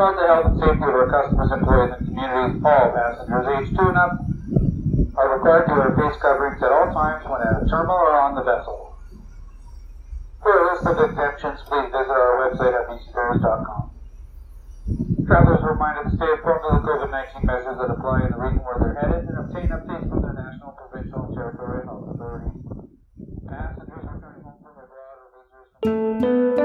about the health and safety of our customers, employees, and communities, all passengers aged 2 and up are required to wear face coverings at all times when at a terminal or on the vessel. For a list of exemptions, please visit our website at bcferries.com. Travelers are reminded to stay informed of the COVID-19 measures that apply in the region where they're headed and obtain updates from their national, provincial, and territorial health authorities. Passengers returning home from abroad or visitors.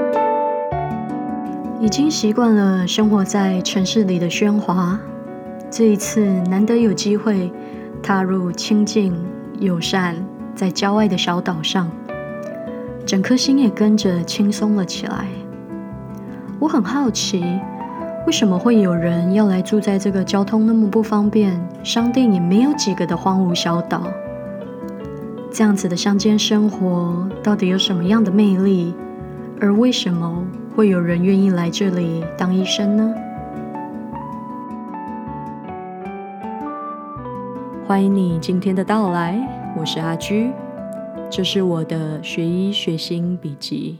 已经习惯了生活在城市里的喧哗，这一次难得有机会踏入清静、友善，在郊外的小岛上，整颗心也跟着轻松了起来。我很好奇，为什么会有人要来住在这个交通那么不方便、商店也没有几个的荒芜小岛？这样子的乡间生活到底有什么样的魅力？而为什么会有人愿意来这里当医生呢？欢迎你今天的到来，我是阿居，这是我的学医学心笔记。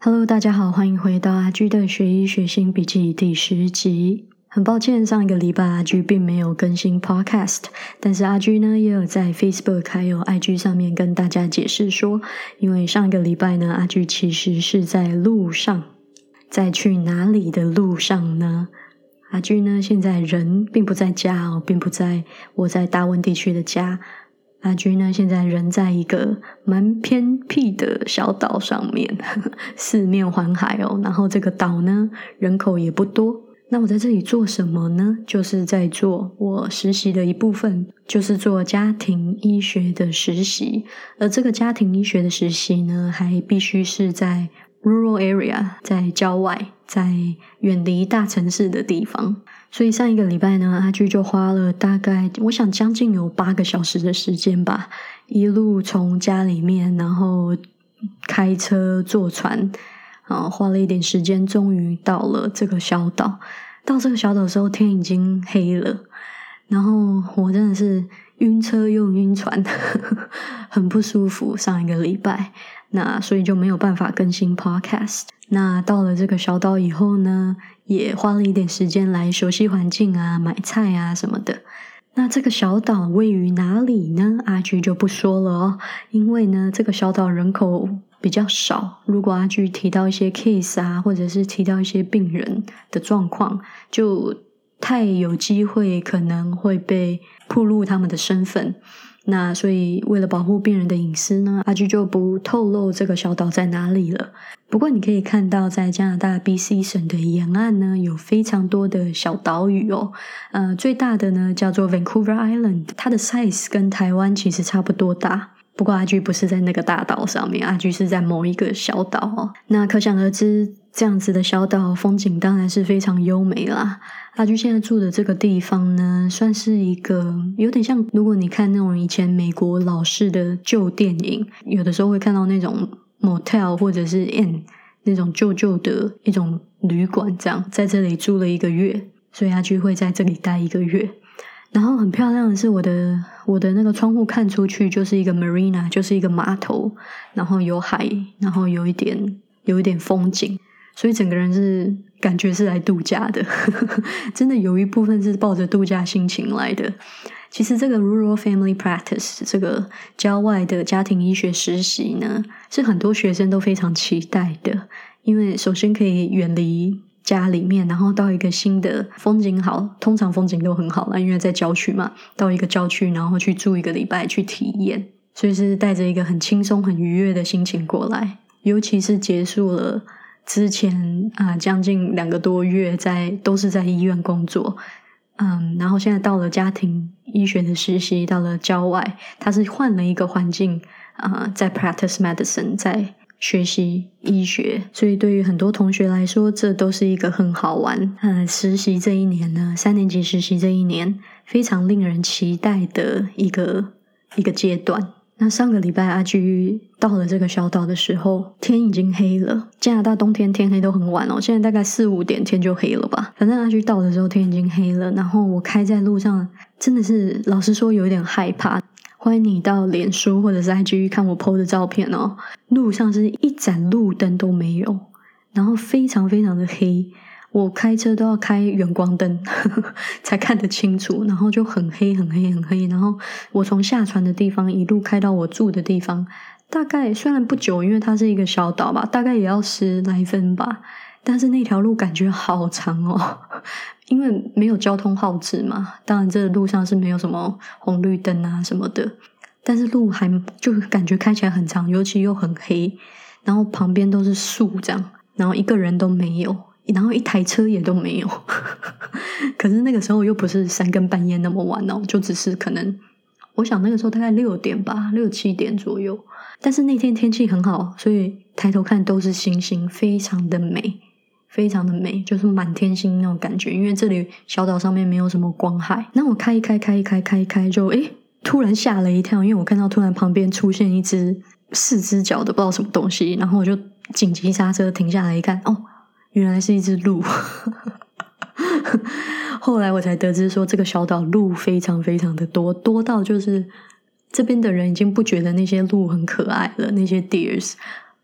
Hello，大家好，欢迎回到阿居的学医学心笔记第十集。很抱歉，上一个礼拜阿居并没有更新 Podcast，但是阿居呢也有在 Facebook 还有 IG 上面跟大家解释说，因为上一个礼拜呢，阿居其实是在路上，在去哪里的路上呢？阿居呢现在人并不在家哦，并不在我在大温地区的家。阿居呢现在人在一个蛮偏僻的小岛上面，四面环海哦，然后这个岛呢人口也不多。那我在这里做什么呢？就是在做我实习的一部分，就是做家庭医学的实习。而这个家庭医学的实习呢，还必须是在 rural area，在郊外，在远离大城市的地方。所以上一个礼拜呢，阿居就花了大概，我想将近有八个小时的时间吧，一路从家里面，然后开车坐船。啊，花了一点时间，终于到了这个小岛。到这个小岛的时候，天已经黑了。然后我真的是晕车又晕船，很不舒服。上一个礼拜，那所以就没有办法更新 Podcast。那到了这个小岛以后呢，也花了一点时间来熟悉环境啊，买菜啊什么的。那这个小岛位于哪里呢？阿菊就不说了哦，因为呢，这个小岛人口。比较少。如果阿居提到一些 case 啊，或者是提到一些病人的状况，就太有机会可能会被暴露他们的身份。那所以为了保护病人的隐私呢，阿居就不透露这个小岛在哪里了。不过你可以看到，在加拿大 BC 省的沿岸呢，有非常多的小岛屿哦。呃，最大的呢叫做 Vancouver Island，它的 size 跟台湾其实差不多大。不过阿居不是在那个大岛上面，阿居是在某一个小岛哦。那可想而知，这样子的小岛风景当然是非常优美啦。阿居现在住的这个地方呢，算是一个有点像，如果你看那种以前美国老式的旧电影，有的时候会看到那种 motel 或者是 inn 那种旧旧的一种旅馆，这样在这里住了一个月，所以阿居会在这里待一个月。然后很漂亮的是，我的我的那个窗户看出去就是一个 marina，就是一个码头，然后有海，然后有一点有一点风景，所以整个人是感觉是来度假的，真的有一部分是抱着度假心情来的。其实这个 rural family practice 这个郊外的家庭医学实习呢，是很多学生都非常期待的，因为首先可以远离。家里面，然后到一个新的风景好，通常风景都很好了，因为在郊区嘛。到一个郊区，然后去住一个礼拜，去体验，所以是带着一个很轻松、很愉悦的心情过来。尤其是结束了之前啊，将近两个多月在都是在医院工作，嗯，然后现在到了家庭医学的实习，到了郊外，他是换了一个环境啊，在 practice medicine 在。学习医学，所以对于很多同学来说，这都是一个很好玩。嗯，实习这一年呢，三年级实习这一年，非常令人期待的一个一个阶段。那上个礼拜阿居到了这个小岛的时候，天已经黑了。加拿大冬天天黑都很晚哦，现在大概四五点天就黑了吧。反正阿居到的时候天已经黑了，然后我开在路上，真的是老实说有点害怕。欢迎你到脸书或者是 IG 看我 PO 的照片哦。路上是一盏路灯都没有，然后非常非常的黑。我开车都要开远光灯 才看得清楚，然后就很黑很黑很黑。然后我从下船的地方一路开到我住的地方，大概虽然不久，因为它是一个小岛吧，大概也要十来分吧。但是那条路感觉好长哦，因为没有交通号志嘛。当然，这路上是没有什么红绿灯啊什么的，但是路还就感觉开起来很长，尤其又很黑，然后旁边都是树这样，然后一个人都没有。然后一台车也都没有，可是那个时候又不是三更半夜那么晚哦，就只是可能，我想那个时候大概六点吧，六七点左右。但是那天天气很好，所以抬头看都是星星，非常的美，非常的美，就是满天星那种感觉。因为这里小岛上面没有什么光害。那我开一开，开一开，开一开，就诶突然吓了一跳，因为我看到突然旁边出现一只四只脚的不知道什么东西，然后我就紧急刹车停下来一看，哦。原来是一只鹿，后来我才得知说，这个小岛鹿非常非常的多，多到就是这边的人已经不觉得那些鹿很可爱了。那些 deers，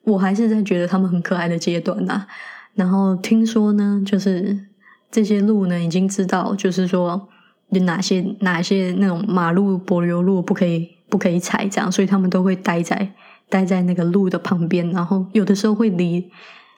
我还是在觉得他们很可爱的阶段呐。然后听说呢，就是这些鹿呢，已经知道，就是说有哪些哪些那种马路柏油路不可以不可以踩，这样，所以他们都会待在待在那个路的旁边，然后有的时候会离。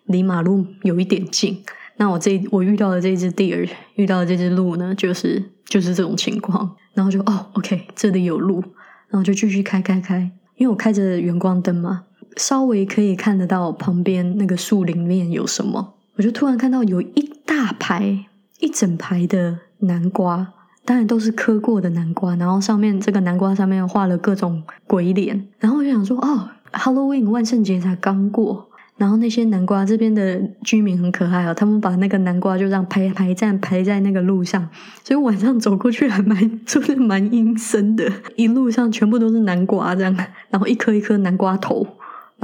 离马路有一点近，那我这我遇到的这只 deer，遇到的这只鹿呢，就是就是这种情况。然后就哦，OK，这里有鹿，然后就继续开开开，因为我开着远光灯嘛，稍微可以看得到旁边那个树林面有什么。我就突然看到有一大排一整排的南瓜，当然都是磕过的南瓜，然后上面这个南瓜上面画了各种鬼脸，然后我就想说，哦，Halloween 万圣节才刚过。然后那些南瓜这边的居民很可爱哦，他们把那个南瓜就这样排排站排在那个路上，所以晚上走过去还蛮就是蛮阴森的，一路上全部都是南瓜这样，然后一颗一颗南瓜头，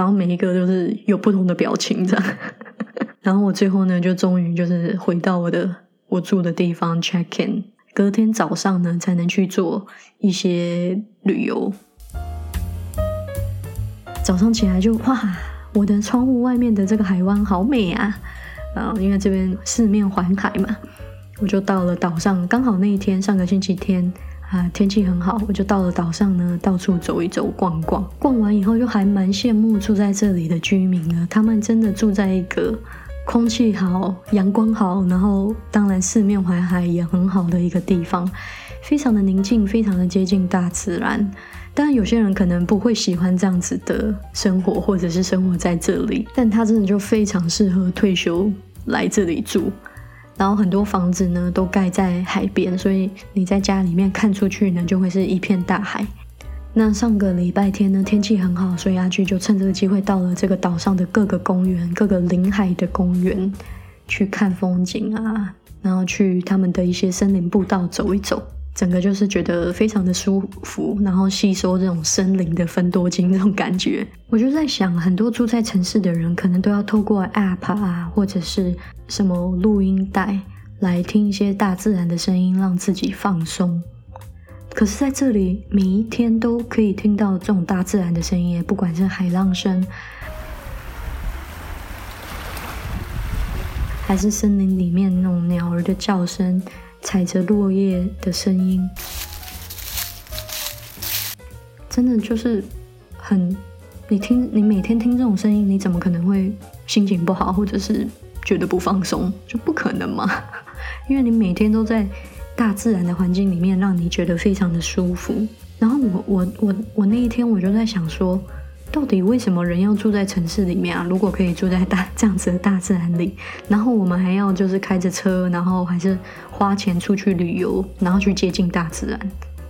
然后每一个都是有不同的表情这样，然后我最后呢就终于就是回到我的我住的地方 check in，隔天早上呢才能去做一些旅游，早上起来就哇。我的窗户外面的这个海湾好美啊！啊，因为这边四面环海嘛，我就到了岛上。刚好那一天上个星期天啊，天气很好，我就到了岛上呢，到处走一走、逛逛。逛完以后，就还蛮羡慕住在这里的居民呢。他们真的住在一个空气好、阳光好，然后当然四面环海也很好的一个地方，非常的宁静，非常的接近大自然。当然，有些人可能不会喜欢这样子的生活，或者是生活在这里，但他真的就非常适合退休来这里住。然后很多房子呢都盖在海边，所以你在家里面看出去呢，就会是一片大海。那上个礼拜天呢，天气很好，所以阿巨就趁这个机会到了这个岛上的各个公园、各个临海的公园去看风景啊，然后去他们的一些森林步道走一走。整个就是觉得非常的舒服，然后吸收这种森林的分多精 那种感觉。我就在想，很多住在城市的人可能都要透过 App 啊，或者是什么录音带来听一些大自然的声音，让自己放松。可是在这里，每一天都可以听到这种大自然的声音，不管是海浪声，还是森林里面那种鸟儿的叫声。踩着落叶的声音，真的就是很……你听，你每天听这种声音，你怎么可能会心情不好，或者是觉得不放松？就不可能嘛！因为你每天都在大自然的环境里面，让你觉得非常的舒服。然后我、我、我、我那一天我就在想说。到底为什么人要住在城市里面啊？如果可以住在大这样子的大自然里，然后我们还要就是开着车，然后还是花钱出去旅游，然后去接近大自然，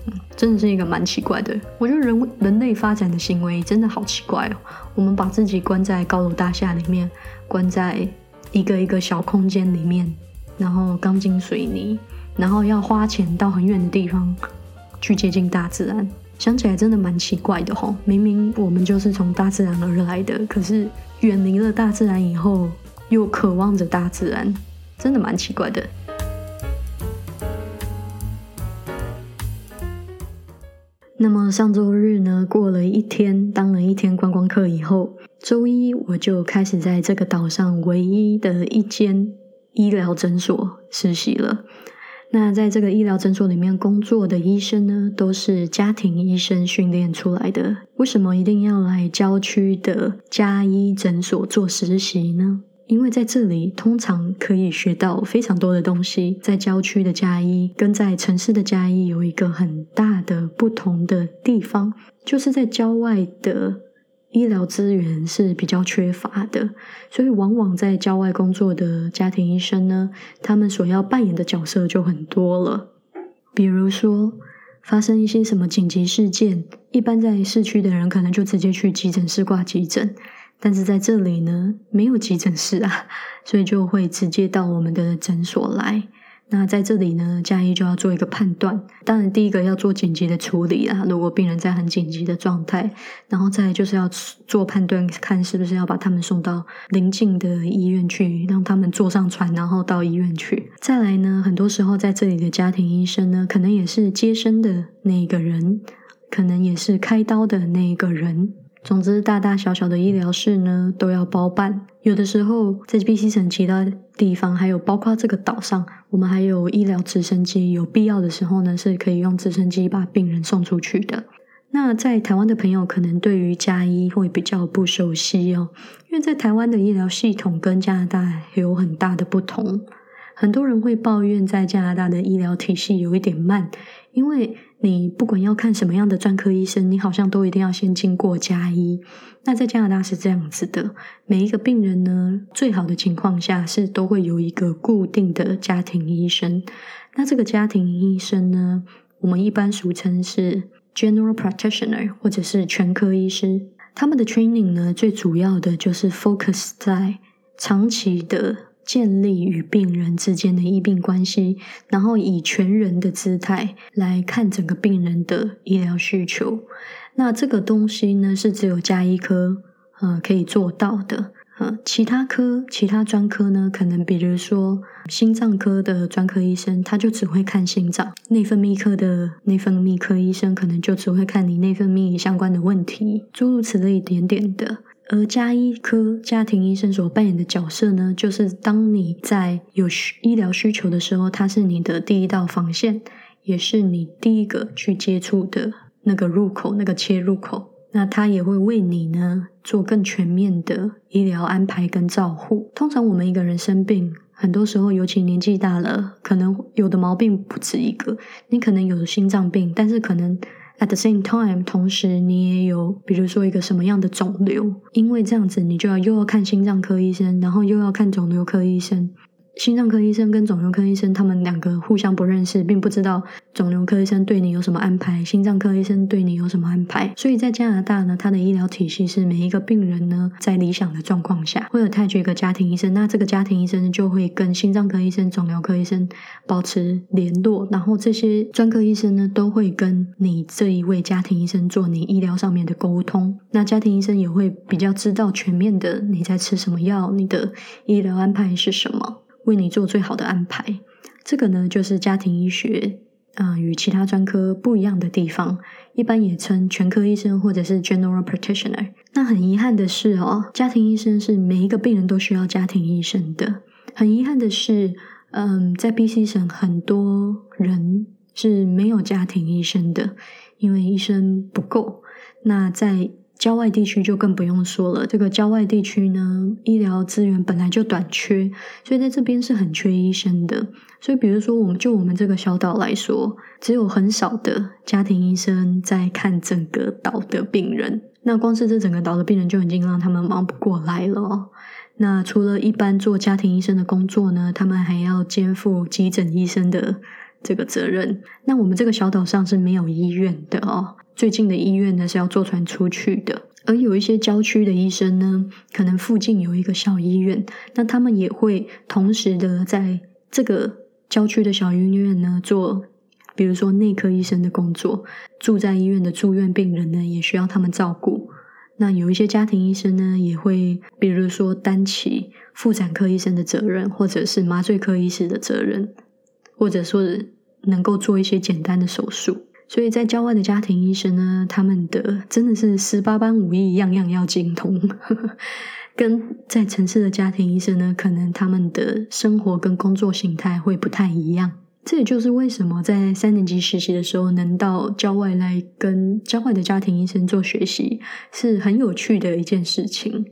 嗯，真的是一个蛮奇怪的。我觉得人人类发展的行为真的好奇怪哦。我们把自己关在高楼大厦里面，关在一个一个小空间里面，然后钢筋水泥，然后要花钱到很远的地方去接近大自然。想起来真的蛮奇怪的吼，明明我们就是从大自然而来的，可是远离了大自然以后，又渴望着大自然，真的蛮奇怪的。那么上周日呢，过了一天，当了一天观光客以后，周一我就开始在这个岛上唯一的一间医疗诊所实习了。那在这个医疗诊所里面工作的医生呢，都是家庭医生训练出来的。为什么一定要来郊区的家医诊所做实习呢？因为在这里通常可以学到非常多的东西。在郊区的家医跟在城市的家医有一个很大的不同的地方，就是在郊外的医疗资源是比较缺乏的，所以往往在郊外工作的家庭医生呢，他们所要扮演的角色就很多了。比如说发生一些什么紧急事件，一般在市区的人可能就直接去急诊室挂急诊。但是在这里呢，没有急诊室啊，所以就会直接到我们的诊所来。那在这里呢，加医就要做一个判断。当然，第一个要做紧急的处理啦，如果病人在很紧急的状态，然后再就是要做判断，看是不是要把他们送到邻近的医院去，让他们坐上船，然后到医院去。再来呢，很多时候在这里的家庭医生呢，可能也是接生的那一个人，可能也是开刀的那一个人。总之，大大小小的医疗室呢都要包办。有的时候，在 BC 省其他地方，还有包括这个岛上，我们还有医疗直升机。有必要的时候呢，是可以用直升机把病人送出去的。那在台湾的朋友可能对于加医会比较不熟悉哦，因为在台湾的医疗系统跟加拿大有很大的不同。很多人会抱怨在加拿大的医疗体系有一点慢，因为你不管要看什么样的专科医生，你好像都一定要先经过加医。那在加拿大是这样子的，每一个病人呢，最好的情况下是都会有一个固定的家庭医生。那这个家庭医生呢，我们一般俗称是 general practitioner 或者是全科医师。他们的 training 呢，最主要的就是 focus 在长期的。建立与病人之间的医病关系，然后以全人的姿态来看整个病人的医疗需求。那这个东西呢，是只有加医科呃可以做到的。呃，其他科、其他专科呢，可能比如说心脏科的专科医生，他就只会看心脏；内分泌科的内分泌科医生，可能就只会看你内分泌相关的问题，诸如此类一点点的。而加医科家庭医生所扮演的角色呢，就是当你在有医疗需求的时候，他是你的第一道防线，也是你第一个去接触的那个入口、那个切入口。那他也会为你呢做更全面的医疗安排跟照护。通常我们一个人生病，很多时候尤其年纪大了，可能有的毛病不止一个，你可能有心脏病，但是可能。At the same time，同时你也有，比如说一个什么样的肿瘤，因为这样子你就要又要看心脏科医生，然后又要看肿瘤科医生。心脏科医生跟肿瘤科医生，他们两个互相不认识，并不知道肿瘤科医生对你有什么安排，心脏科医生对你有什么安排。所以在加拿大呢，他的医疗体系是每一个病人呢，在理想的状况下，会有派去一个家庭医生，那这个家庭医生就会跟心脏科医生、肿瘤科医生保持联络，然后这些专科医生呢，都会跟你这一位家庭医生做你医疗上面的沟通。那家庭医生也会比较知道全面的你在吃什么药，你的医疗安排是什么。为你做最好的安排，这个呢就是家庭医学啊与其他专科不一样的地方，一般也称全科医生或者是 general practitioner。那很遗憾的是哦，家庭医生是每一个病人都需要家庭医生的。很遗憾的是，嗯，在 BC 省很多人是没有家庭医生的，因为医生不够。那在郊外地区就更不用说了。这个郊外地区呢，医疗资源本来就短缺，所以在这边是很缺医生的。所以，比如说，我们就我们这个小岛来说，只有很少的家庭医生在看整个岛的病人。那光是这整个岛的病人就已经让他们忙不过来了。那除了一般做家庭医生的工作呢，他们还要肩负急诊医生的这个责任。那我们这个小岛上是没有医院的哦。最近的医院呢是要坐船出去的，而有一些郊区的医生呢，可能附近有一个小医院，那他们也会同时的在这个郊区的小医院呢做，比如说内科医生的工作。住在医院的住院病人呢，也需要他们照顾。那有一些家庭医生呢，也会比如说担起妇产科医生的责任，或者是麻醉科医师的责任，或者说能够做一些简单的手术。所以在郊外的家庭医生呢，他们的真的是十八般武艺，样样要精通。跟在城市的家庭医生呢，可能他们的生活跟工作形态会不太一样。这也就是为什么在三年级实习的时候，能到郊外来跟郊外的家庭医生做学习，是很有趣的一件事情。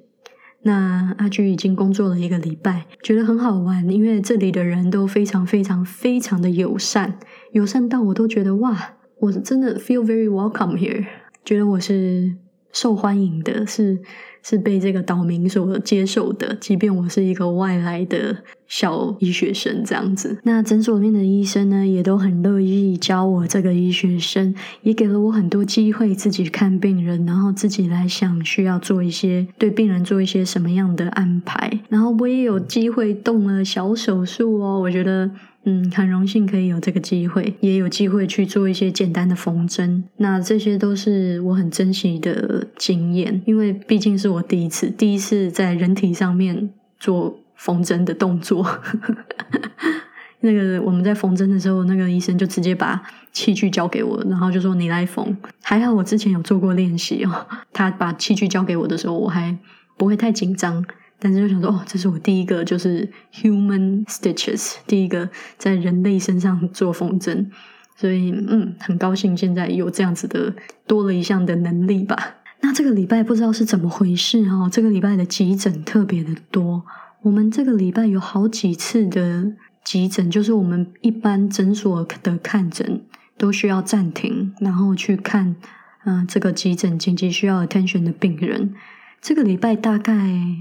那阿居已经工作了一个礼拜，觉得很好玩，因为这里的人都非常非常非常的友善，友善到我都觉得哇。我真的 feel very welcome here，觉得我是受欢迎的，是是被这个岛民所接受的，即便我是一个外来的小医学生这样子。那诊所里面的医生呢，也都很乐意教我这个医学生，也给了我很多机会自己看病人，然后自己来想需要做一些对病人做一些什么样的安排。然后我也有机会动了小手术哦，我觉得。嗯，很荣幸可以有这个机会，也有机会去做一些简单的缝针。那这些都是我很珍惜的经验，因为毕竟是我第一次，第一次在人体上面做缝针的动作。那个我们在缝针的时候，那个医生就直接把器具交给我，然后就说你来缝。还好我之前有做过练习哦，他把器具交给我的时候，我还不会太紧张。但是就想说，哦，这是我第一个就是 human stitches，第一个在人类身上做缝针，所以嗯，很高兴现在有这样子的多了一项的能力吧。那这个礼拜不知道是怎么回事哈，这个礼拜的急诊特别的多，我们这个礼拜有好几次的急诊，就是我们一般诊所的看诊都需要暂停，然后去看嗯这个急诊紧急需要 attention 的病人。这个礼拜大概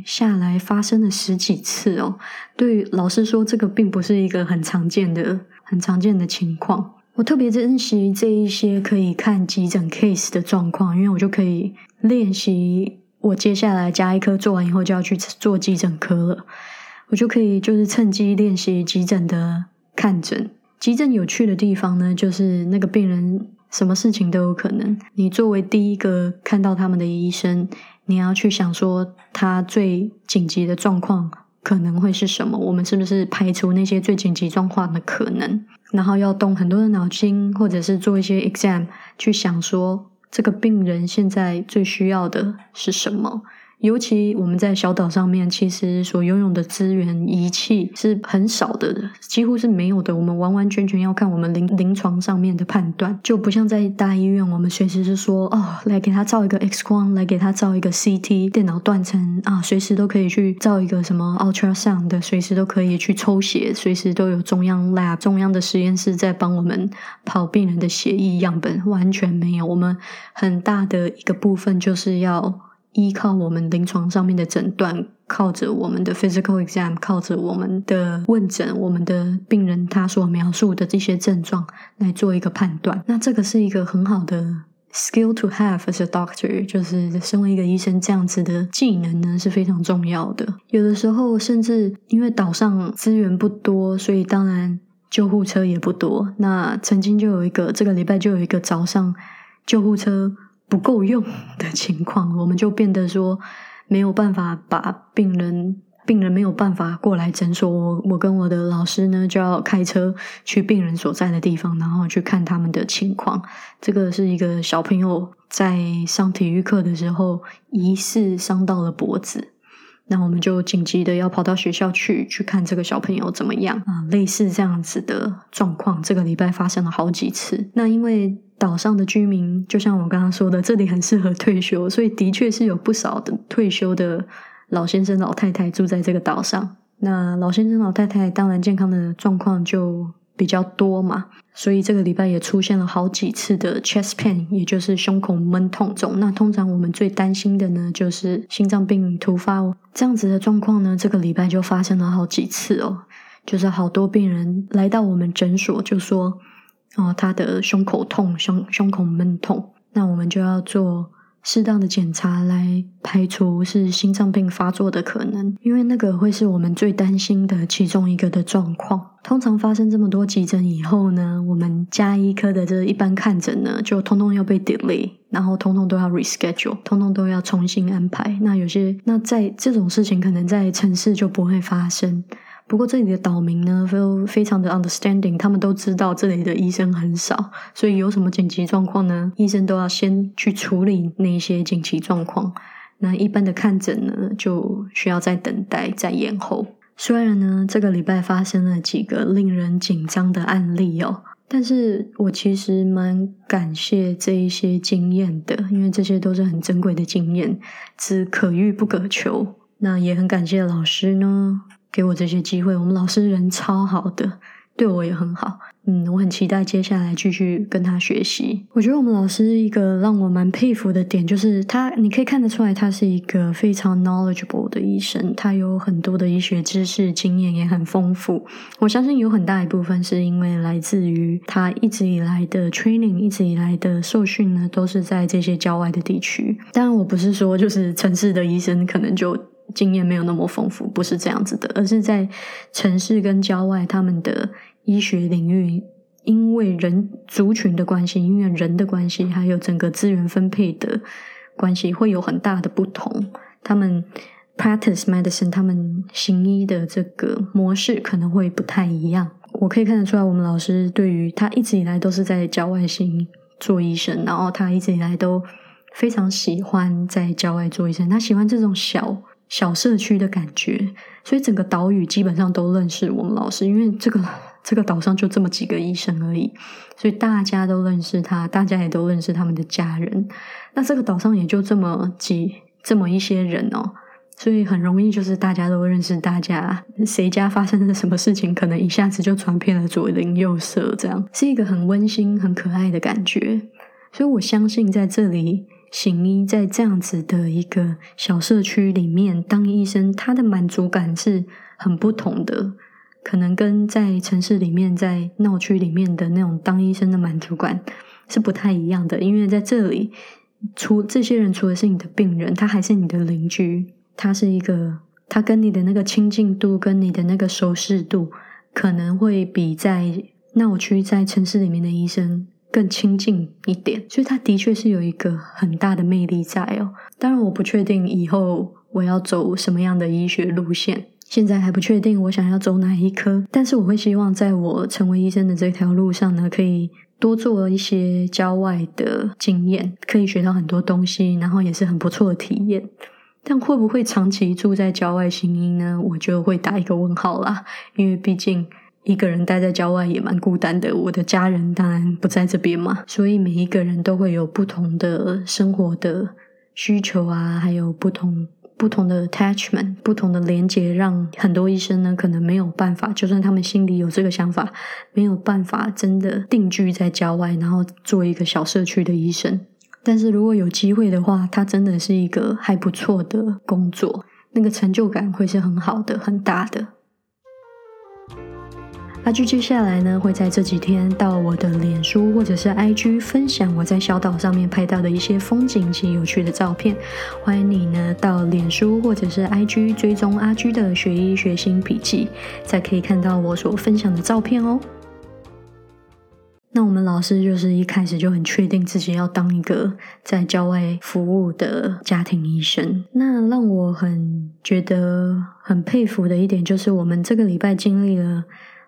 下来发生了十几次哦。对老师说，这个并不是一个很常见的、很常见的情况。我特别珍惜这一些可以看急诊 case 的状况，因为我就可以练习。我接下来加一科做完以后就要去做急诊科了，我就可以就是趁机练习急诊的看诊。急诊有趣的地方呢，就是那个病人什么事情都有可能。你作为第一个看到他们的医生。你要去想说，他最紧急的状况可能会是什么？我们是不是排除那些最紧急状况的可能？然后要动很多的脑筋，或者是做一些 exam，去想说这个病人现在最需要的是什么？尤其我们在小岛上面，其实所拥有的资源仪器是很少的，几乎是没有的。我们完完全全要看我们临临床上面的判断，就不像在大医院，我们随时是说哦，来给他照一个 X 光，来给他照一个 CT，电脑断层啊，随时都可以去照一个什么 ultrasound 的，随时都可以去抽血，随时都有中央 lab 中央的实验室在帮我们跑病人的血液样本，完全没有。我们很大的一个部分就是要。依靠我们临床上面的诊断，靠着我们的 physical exam，靠着我们的问诊，我们的病人他所描述的这些症状来做一个判断。那这个是一个很好的 skill to have as a doctor，就是身为一个医生这样子的技能呢是非常重要的。有的时候甚至因为岛上资源不多，所以当然救护车也不多。那曾经就有一个这个礼拜就有一个早上救护车。不够用的情况，我们就变得说没有办法把病人，病人没有办法过来诊所。我我跟我的老师呢，就要开车去病人所在的地方，然后去看他们的情况。这个是一个小朋友在上体育课的时候，疑似伤到了脖子，那我们就紧急的要跑到学校去去看这个小朋友怎么样啊？类似这样子的状况，这个礼拜发生了好几次。那因为。岛上的居民，就像我刚刚说的，这里很适合退休，所以的确是有不少的退休的老先生、老太太住在这个岛上。那老先生、老太太当然健康的状况就比较多嘛，所以这个礼拜也出现了好几次的 chest pain，也就是胸口闷痛肿。那通常我们最担心的呢，就是心脏病突发哦这样子的状况呢，这个礼拜就发生了好几次哦，就是好多病人来到我们诊所就说。哦，他的胸口痛、胸胸口闷痛，那我们就要做适当的检查来排除是心脏病发作的可能，因为那个会是我们最担心的其中一个的状况。通常发生这么多急诊以后呢，我们加医科的这一般看诊呢，就通通要被 delay，然后通通都要 reschedule，通通都要重新安排。那有些那在这种事情可能在城市就不会发生。不过这里的岛民呢都非常的 understanding，他们都知道这里的医生很少，所以有什么紧急状况呢，医生都要先去处理那些紧急状况。那一般的看诊呢，就需要再等待、再延后。虽然呢，这个礼拜发生了几个令人紧张的案例哦，但是我其实蛮感谢这一些经验的，因为这些都是很珍贵的经验，只可遇不可求。那也很感谢老师呢。给我这些机会，我们老师人超好的，对我也很好。嗯，我很期待接下来继续跟他学习。我觉得我们老师一个让我蛮佩服的点，就是他，你可以看得出来，他是一个非常 knowledgeable 的医生，他有很多的医学知识，经验也很丰富。我相信有很大一部分是因为来自于他一直以来的 training，一直以来的受训呢，都是在这些郊外的地区。当然，我不是说就是城市的医生可能就。经验没有那么丰富，不是这样子的，而是在城市跟郊外，他们的医学领域，因为人族群的关系，因为人的关系，还有整个资源分配的关系，会有很大的不同。他们 practice medicine，他们行医的这个模式可能会不太一样。我可以看得出来，我们老师对于他一直以来都是在郊外行做医生，然后他一直以来都非常喜欢在郊外做医生，他喜欢这种小。小社区的感觉，所以整个岛屿基本上都认识我们老师，因为这个这个岛上就这么几个医生而已，所以大家都认识他，大家也都认识他们的家人。那这个岛上也就这么几这么一些人哦，所以很容易就是大家都认识大家，谁家发生了什么事情，可能一下子就传遍了左邻右舍，这样是一个很温馨、很可爱的感觉。所以我相信在这里。行医在这样子的一个小社区里面当医生，他的满足感是很不同的，可能跟在城市里面、在闹区里面的那种当医生的满足感是不太一样的。因为在这里，除这些人除了是你的病人，他还是你的邻居，他是一个，他跟你的那个亲近度、跟你的那个熟识度，可能会比在闹区、在城市里面的医生。更亲近一点，所以他的确是有一个很大的魅力在哦。当然，我不确定以后我要走什么样的医学路线，现在还不确定我想要走哪一科。但是，我会希望在我成为医生的这条路上呢，可以多做一些郊外的经验，可以学到很多东西，然后也是很不错的体验。但会不会长期住在郊外行医呢？我就会打一个问号啦，因为毕竟。一个人待在郊外也蛮孤单的，我的家人当然不在这边嘛，所以每一个人都会有不同的生活的需求啊，还有不同不同的 attachment，不同的连接，让很多医生呢可能没有办法，就算他们心里有这个想法，没有办法真的定居在郊外，然后做一个小社区的医生。但是如果有机会的话，他真的是一个还不错的工作，那个成就感会是很好的，很大的。阿居接下来呢，会在这几天到我的脸书或者是 IG 分享我在小岛上面拍到的一些风景及有趣的照片。欢迎你呢到脸书或者是 IG 追踪阿居的学医学新笔记，才可以看到我所分享的照片哦。那我们老师就是一开始就很确定自己要当一个在郊外服务的家庭医生。那让我很觉得很佩服的一点，就是我们这个礼拜经历了。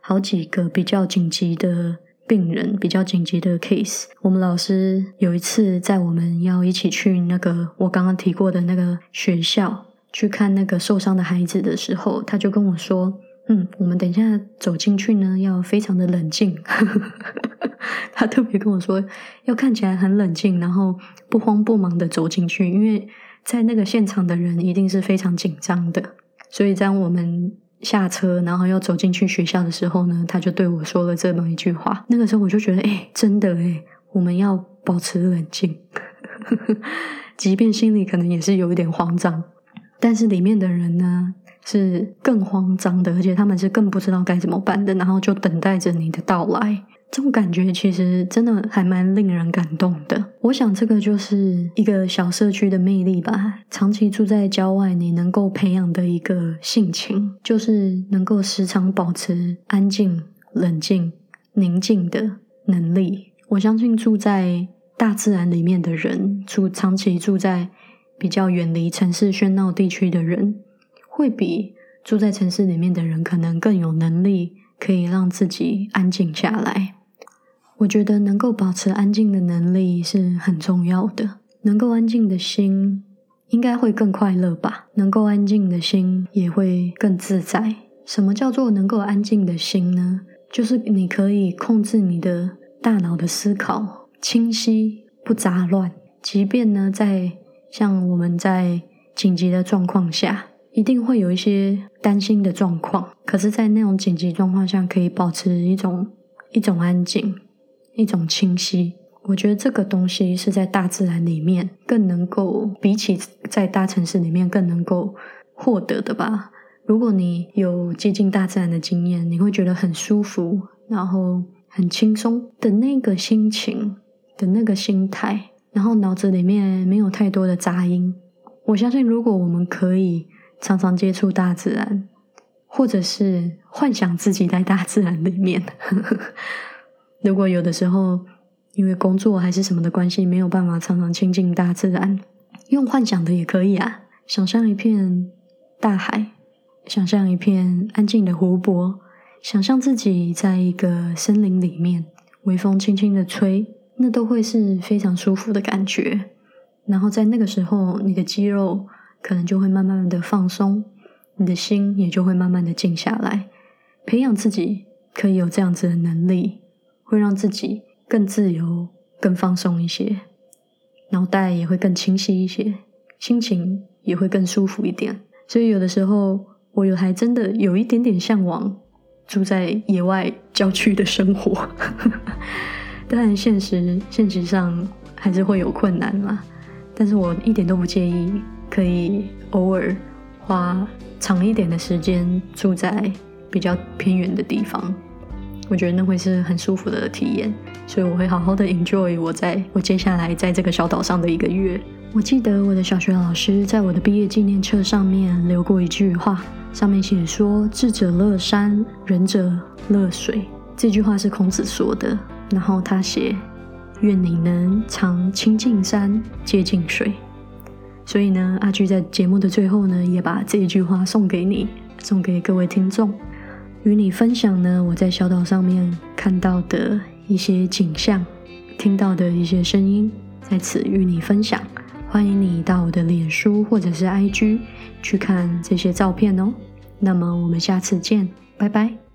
好几个比较紧急的病人，比较紧急的 case。我们老师有一次在我们要一起去那个我刚刚提过的那个学校去看那个受伤的孩子的时候，他就跟我说：“嗯，我们等一下走进去呢，要非常的冷静。”他特别跟我说，要看起来很冷静，然后不慌不忙的走进去，因为在那个现场的人一定是非常紧张的。所以在我们。下车，然后要走进去学校的时候呢，他就对我说了这么一句话。那个时候我就觉得，哎，真的哎，我们要保持冷静，即便心里可能也是有一点慌张，但是里面的人呢是更慌张的，而且他们是更不知道该怎么办的，然后就等待着你的到来。这种感觉其实真的还蛮令人感动的。我想这个就是一个小社区的魅力吧。长期住在郊外，你能够培养的一个性情，就是能够时常保持安静、冷静、宁静的能力。我相信住在大自然里面的人，住长期住在比较远离城市喧闹地区的人，会比住在城市里面的人可能更有能力可以让自己安静下来。我觉得能够保持安静的能力是很重要的。能够安静的心，应该会更快乐吧？能够安静的心也会更自在。什么叫做能够安静的心呢？就是你可以控制你的大脑的思考，清晰不杂乱。即便呢，在像我们在紧急的状况下，一定会有一些担心的状况。可是，在那种紧急状况下，可以保持一种一种安静。一种清晰，我觉得这个东西是在大自然里面更能够比起在大城市里面更能够获得的吧。如果你有接近大自然的经验，你会觉得很舒服，然后很轻松的那个心情的那个心态，然后脑子里面没有太多的杂音。我相信，如果我们可以常常接触大自然，或者是幻想自己在大自然里面。如果有的时候因为工作还是什么的关系，没有办法常常亲近大自然，用幻想的也可以啊。想象一片大海，想象一片安静的湖泊，想象自己在一个森林里面，微风轻轻的吹，那都会是非常舒服的感觉。然后在那个时候，你的肌肉可能就会慢慢的放松，你的心也就会慢慢的静下来。培养自己可以有这样子的能力。会让自己更自由、更放松一些，脑袋也会更清晰一些，心情也会更舒服一点。所以有的时候，我有还真的有一点点向往住在野外郊区的生活，但现实现实上还是会有困难嘛。但是我一点都不介意，可以偶尔花长一点的时间住在比较偏远的地方。我觉得那会是很舒服的体验，所以我会好好的 enjoy 我在我接下来在这个小岛上的一个月。我记得我的小学老师在我的毕业纪念册上面留过一句话，上面写说：“智者乐山，仁者乐水。”这句话是孔子说的。然后他写：“愿你能常亲近山，接近水。”所以呢，阿居在节目的最后呢，也把这一句话送给你，送给各位听众。与你分享呢，我在小岛上面看到的一些景象，听到的一些声音，在此与你分享。欢迎你到我的脸书或者是 IG 去看这些照片哦。那么我们下次见，拜拜。